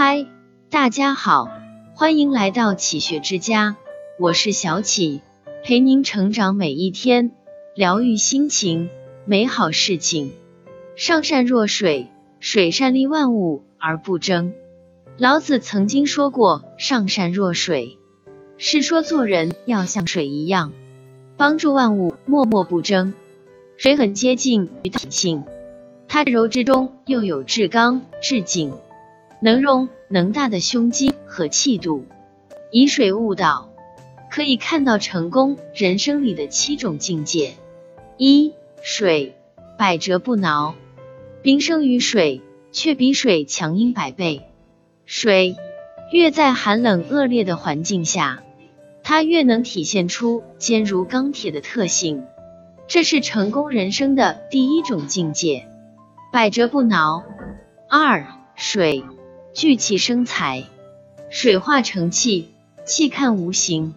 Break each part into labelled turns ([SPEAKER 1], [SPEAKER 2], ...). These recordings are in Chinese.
[SPEAKER 1] 嗨，大家好，欢迎来到启学之家，我是小启，陪您成长每一天，疗愈心情，美好事情。上善若水，水善利万物而不争。老子曾经说过，上善若水，是说做人要像水一样，帮助万物，默默不争。水很接近于体性，它柔之中又有至刚至紧，能容能大的胸襟和气度。以水悟道，可以看到成功人生里的七种境界。一水，百折不挠。冰生于水，却比水强阴百倍。水越在寒冷恶劣的环境下，它越能体现出坚如钢铁的特性。这是成功人生的第一种境界，百折不挠。二水聚气生财，水化成气，气看无形。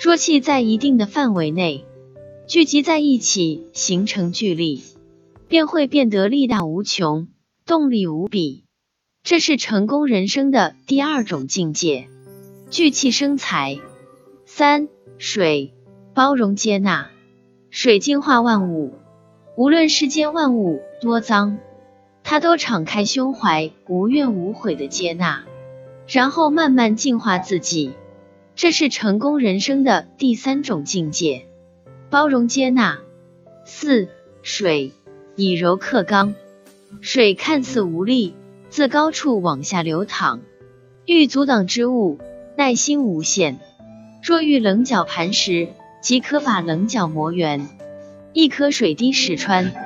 [SPEAKER 1] 若气在一定的范围内聚集在一起，形成聚力，便会变得力大无穷，动力无比。这是成功人生的第二种境界，聚气生财。三水包容接纳。水净化万物，无论世间万物多脏，他都敞开胸怀，无怨无悔的接纳，然后慢慢净化自己。这是成功人生的第三种境界，包容接纳。四水以柔克刚，水看似无力，自高处往下流淌，欲阻挡之物，耐心无限。若遇棱角磐石。即可把棱角磨圆，一颗水滴石穿。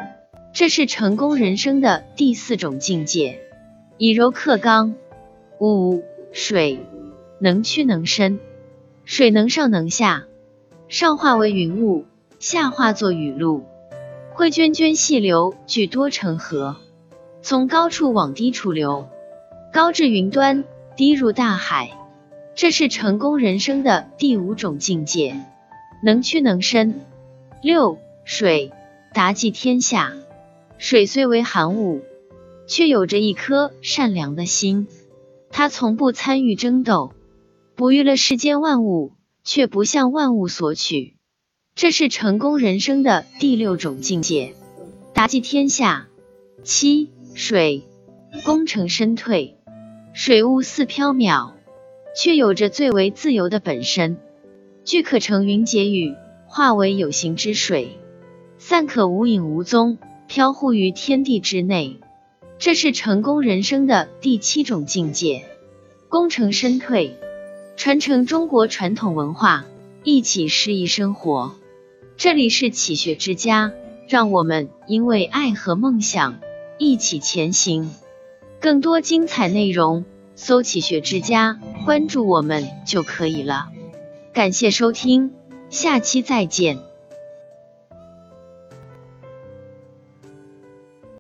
[SPEAKER 1] 这是成功人生的第四种境界，以柔克刚。五水能屈能伸，水能上能下，上化为云雾，下化作雨露，汇涓涓细流，聚多成河，从高处往低处流，高至云端，低入大海。这是成功人生的第五种境界。能屈能伸。六水达济天下，水虽为寒物，却有着一颗善良的心。它从不参与争斗，哺育了世间万物，却不向万物索取。这是成功人生的第六种境界。达济天下。七水功成身退，水雾似缥缈，却有着最为自由的本身。聚可成云结雨，化为有形之水，散可无影无踪，飘忽于天地之内。这是成功人生的第七种境界。功成身退，传承中国传统文化，一起诗意生活。这里是启学之家，让我们因为爱和梦想一起前行。更多精彩内容，搜“启学之家”，关注我们就可以了。感谢收听，下期再见。